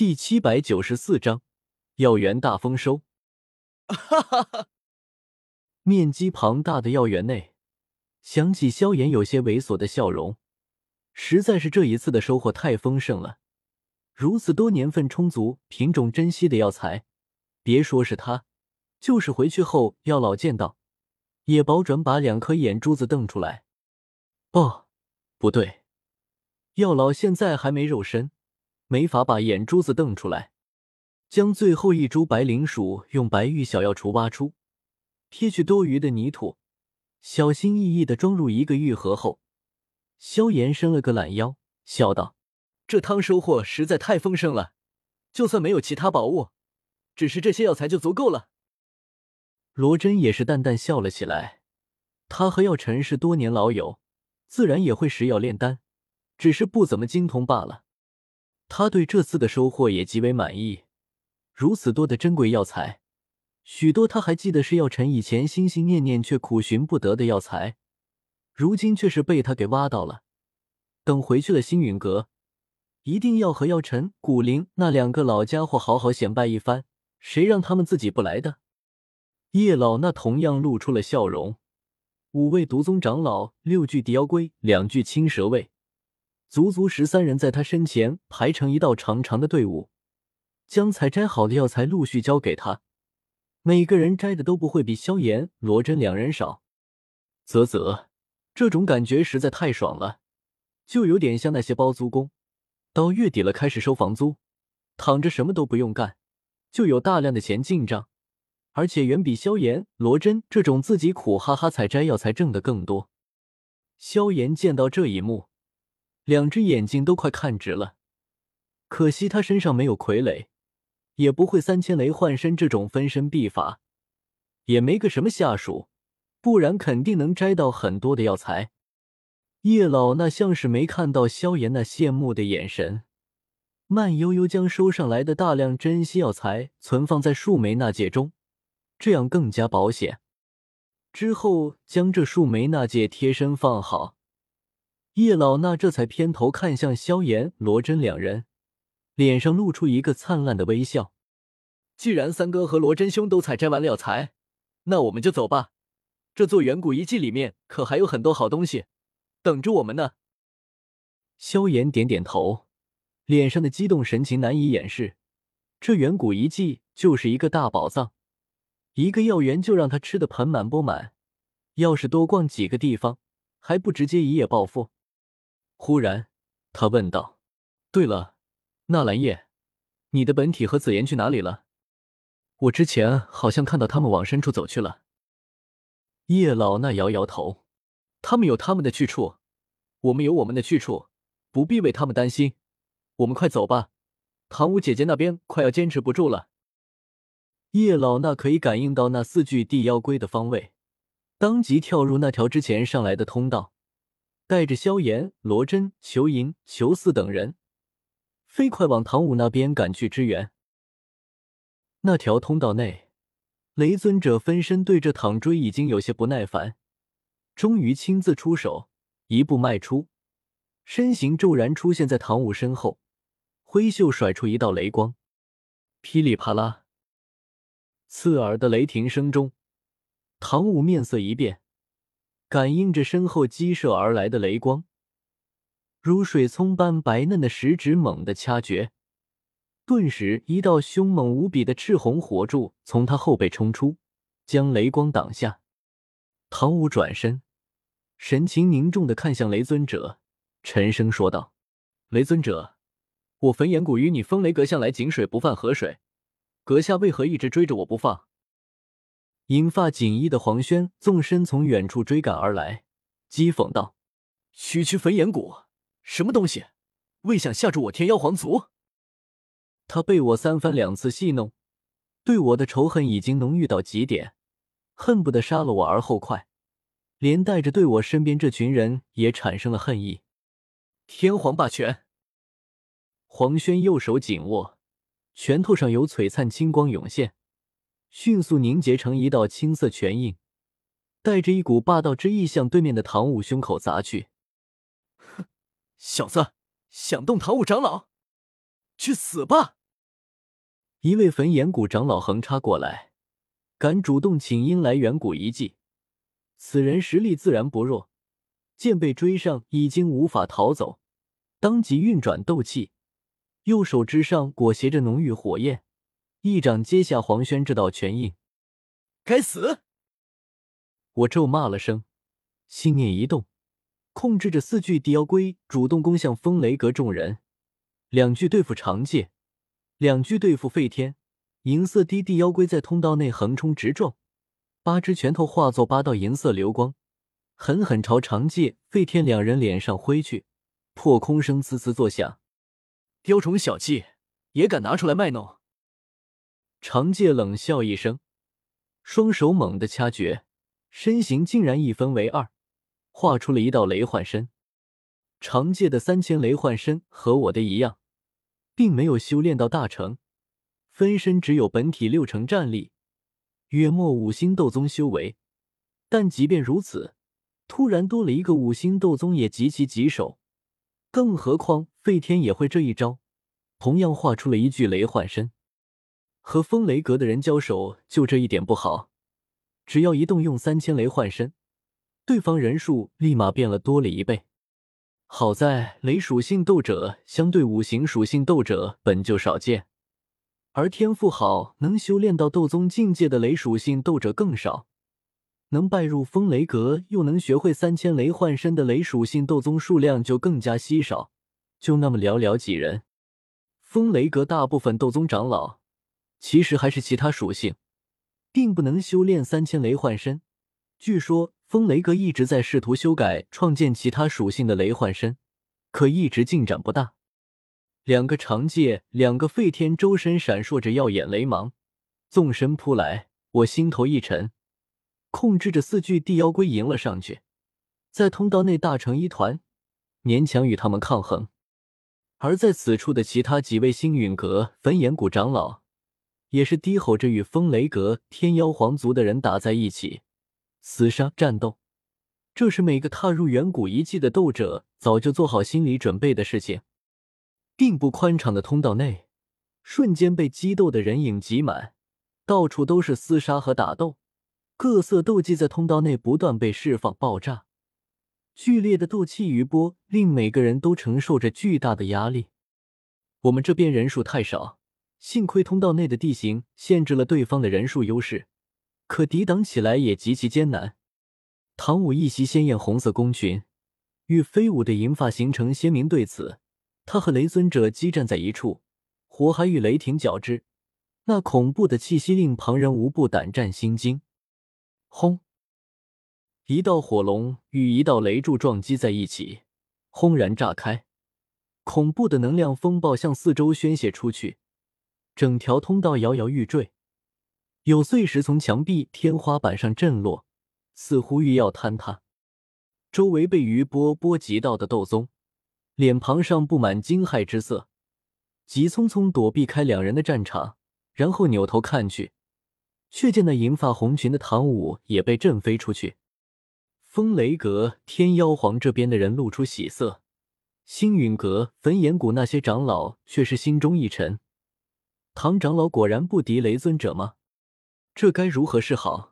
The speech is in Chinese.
第七百九十四章药园大丰收。哈哈哈！面积庞大的药园内，想起萧炎有些猥琐的笑容，实在是这一次的收获太丰盛了。如此多年份充足、品种珍稀的药材，别说是他，就是回去后药老见到，也保准把两颗眼珠子瞪出来。哦，不对，药老现在还没肉身。没法把眼珠子瞪出来，将最后一株白灵薯用白玉小药锄挖出，撇去多余的泥土，小心翼翼的装入一个玉盒后，萧炎伸了个懒腰，笑道：“这汤收获实在太丰盛了，就算没有其他宝物，只是这些药材就足够了。”罗真也是淡淡笑了起来，他和药尘是多年老友，自然也会食药炼丹，只是不怎么精通罢了。他对这次的收获也极为满意，如此多的珍贵药材，许多他还记得是药尘以前心心念念却苦寻不得的药材，如今却是被他给挖到了。等回去了星陨阁，一定要和药尘、古灵那两个老家伙好好显摆一番，谁让他们自己不来的？叶老那同样露出了笑容，五位毒宗长老，六具地妖龟，两具青蛇卫。足足十三人在他身前排成一道长长的队伍，将采摘好的药材陆续交给他。每个人摘的都不会比萧炎、罗真两人少。啧啧，这种感觉实在太爽了，就有点像那些包租公，到月底了开始收房租，躺着什么都不用干，就有大量的钱进账，而且远比萧炎、罗真这种自己苦哈哈采摘药材挣的更多。萧炎见到这一幕。两只眼睛都快看直了，可惜他身上没有傀儡，也不会三千雷幻身这种分身秘法，也没个什么下属，不然肯定能摘到很多的药材。叶老那像是没看到萧炎那羡慕的眼神，慢悠悠将收上来的大量珍稀药材存放在树莓纳戒中，这样更加保险。之后将这树莓纳戒贴身放好。叶老那这才偏头看向萧炎、罗真两人，脸上露出一个灿烂的微笑。既然三哥和罗真兄都采摘完了药材，那我们就走吧。这座远古遗迹里面可还有很多好东西等着我们呢。萧炎点点头，脸上的激动神情难以掩饰。这远古遗迹就是一个大宝藏，一个药园就让他吃的盆满钵满。要是多逛几个地方，还不直接一夜暴富？忽然，他问道：“对了，纳兰叶，你的本体和紫妍去哪里了？我之前好像看到他们往深处走去了。”叶老那摇摇头：“他们有他们的去处，我们有我们的去处，不必为他们担心。我们快走吧，唐舞姐姐那边快要坚持不住了。”叶老那可以感应到那四具地妖龟的方位，当即跳入那条之前上来的通道。带着萧炎、罗真、裘银、裘四等人，飞快往唐舞那边赶去支援。那条通道内，雷尊者分身对着唐追已经有些不耐烦，终于亲自出手，一步迈出，身形骤然出现在唐舞身后，挥袖甩出一道雷光，噼里啪啦，刺耳的雷霆声中，唐舞面色一变。感应着身后激射而来的雷光，如水葱般白嫩的食指猛地掐诀，顿时一道凶猛无比的赤红火柱从他后背冲出，将雷光挡下。唐舞转身，神情凝重的看向雷尊者，沉声说道：“雷尊者，我焚炎谷与你风雷阁向来井水不犯河水，阁下为何一直追着我不放？”银发锦衣的黄轩纵身从远处追赶而来，讥讽道：“区区焚炎谷，什么东西？未想吓住我天妖皇族？他被我三番两次戏弄，对我的仇恨已经浓郁到极点，恨不得杀了我而后快，连带着对我身边这群人也产生了恨意。天皇霸权！”黄轩右手紧握，拳头上有璀璨青光涌现。迅速凝结成一道青色拳印，带着一股霸道之意向对面的唐舞胸口砸去。哼，小子，想动唐舞长老，去死吧！一位焚炎谷长老横插过来，敢主动请缨来远古遗迹。此人实力自然不弱，见被追上，已经无法逃走，当即运转斗气，右手之上裹挟着浓郁火焰，一掌接下黄轩这道拳印。该死！我咒骂了声，心念一动，控制着四具地妖龟主动攻向风雷阁众人。两具对付长界，两具对付费天。银色低地妖龟在通道内横冲直撞，八只拳头化作八道银色流光，狠狠朝长界、费天两人脸上挥去。破空声滋滋作响，雕虫小技也敢拿出来卖弄？长界冷笑一声。双手猛地掐诀，身形竟然一分为二，画出了一道雷幻身。长界的三千雷幻身和我的一样，并没有修炼到大成，分身只有本体六成战力，约莫五星斗宗修为。但即便如此，突然多了一个五星斗宗也极其棘手。更何况费天也会这一招，同样画出了一具雷幻身。和风雷阁的人交手，就这一点不好。只要一动用三千雷幻身，对方人数立马变了多了一倍。好在雷属性斗者相对五行属性斗者本就少见，而天赋好能修炼到斗宗境界的雷属性斗者更少。能拜入风雷阁又能学会三千雷幻身的雷属性斗宗数量就更加稀少，就那么寥寥几人。风雷阁大部分斗宗长老。其实还是其他属性，并不能修炼三千雷幻身。据说风雷阁一直在试图修改创建其他属性的雷幻身，可一直进展不大。两个长戒，两个废天，周身闪烁着耀眼雷芒，纵身扑来。我心头一沉，控制着四具地妖龟迎了上去，在通道内大成一团，勉强与他们抗衡。而在此处的其他几位星陨阁、焚炎谷长老。也是低吼着与风雷阁、天妖皇族的人打在一起，厮杀战斗，这是每个踏入远古遗迹的斗者早就做好心理准备的事情。并不宽敞的通道内，瞬间被激斗的人影挤满，到处都是厮杀和打斗，各色斗技在通道内不断被释放、爆炸，剧烈的斗气余波令每个人都承受着巨大的压力。我们这边人数太少。幸亏通道内的地形限制了对方的人数优势，可抵挡起来也极其艰难。唐舞一袭鲜艳红色宫裙，与飞舞的银发形成鲜明对比。他和雷尊者激战在一处，火海与雷霆交织，那恐怖的气息令旁人无不胆战心惊。轰！一道火龙与一道雷柱撞击在一起，轰然炸开，恐怖的能量风暴向四周宣泄出去。整条通道摇摇欲坠，有碎石从墙壁、天花板上震落，似乎欲要坍塌。周围被余波波及到的斗宗，脸庞上布满惊骇之色，急匆匆躲避开两人的战场，然后扭头看去，却见那银发红裙的唐舞也被震飞出去。风雷阁、天妖皇这边的人露出喜色，星陨阁、焚炎谷那些长老却是心中一沉。唐长老果然不敌雷尊者吗？这该如何是好？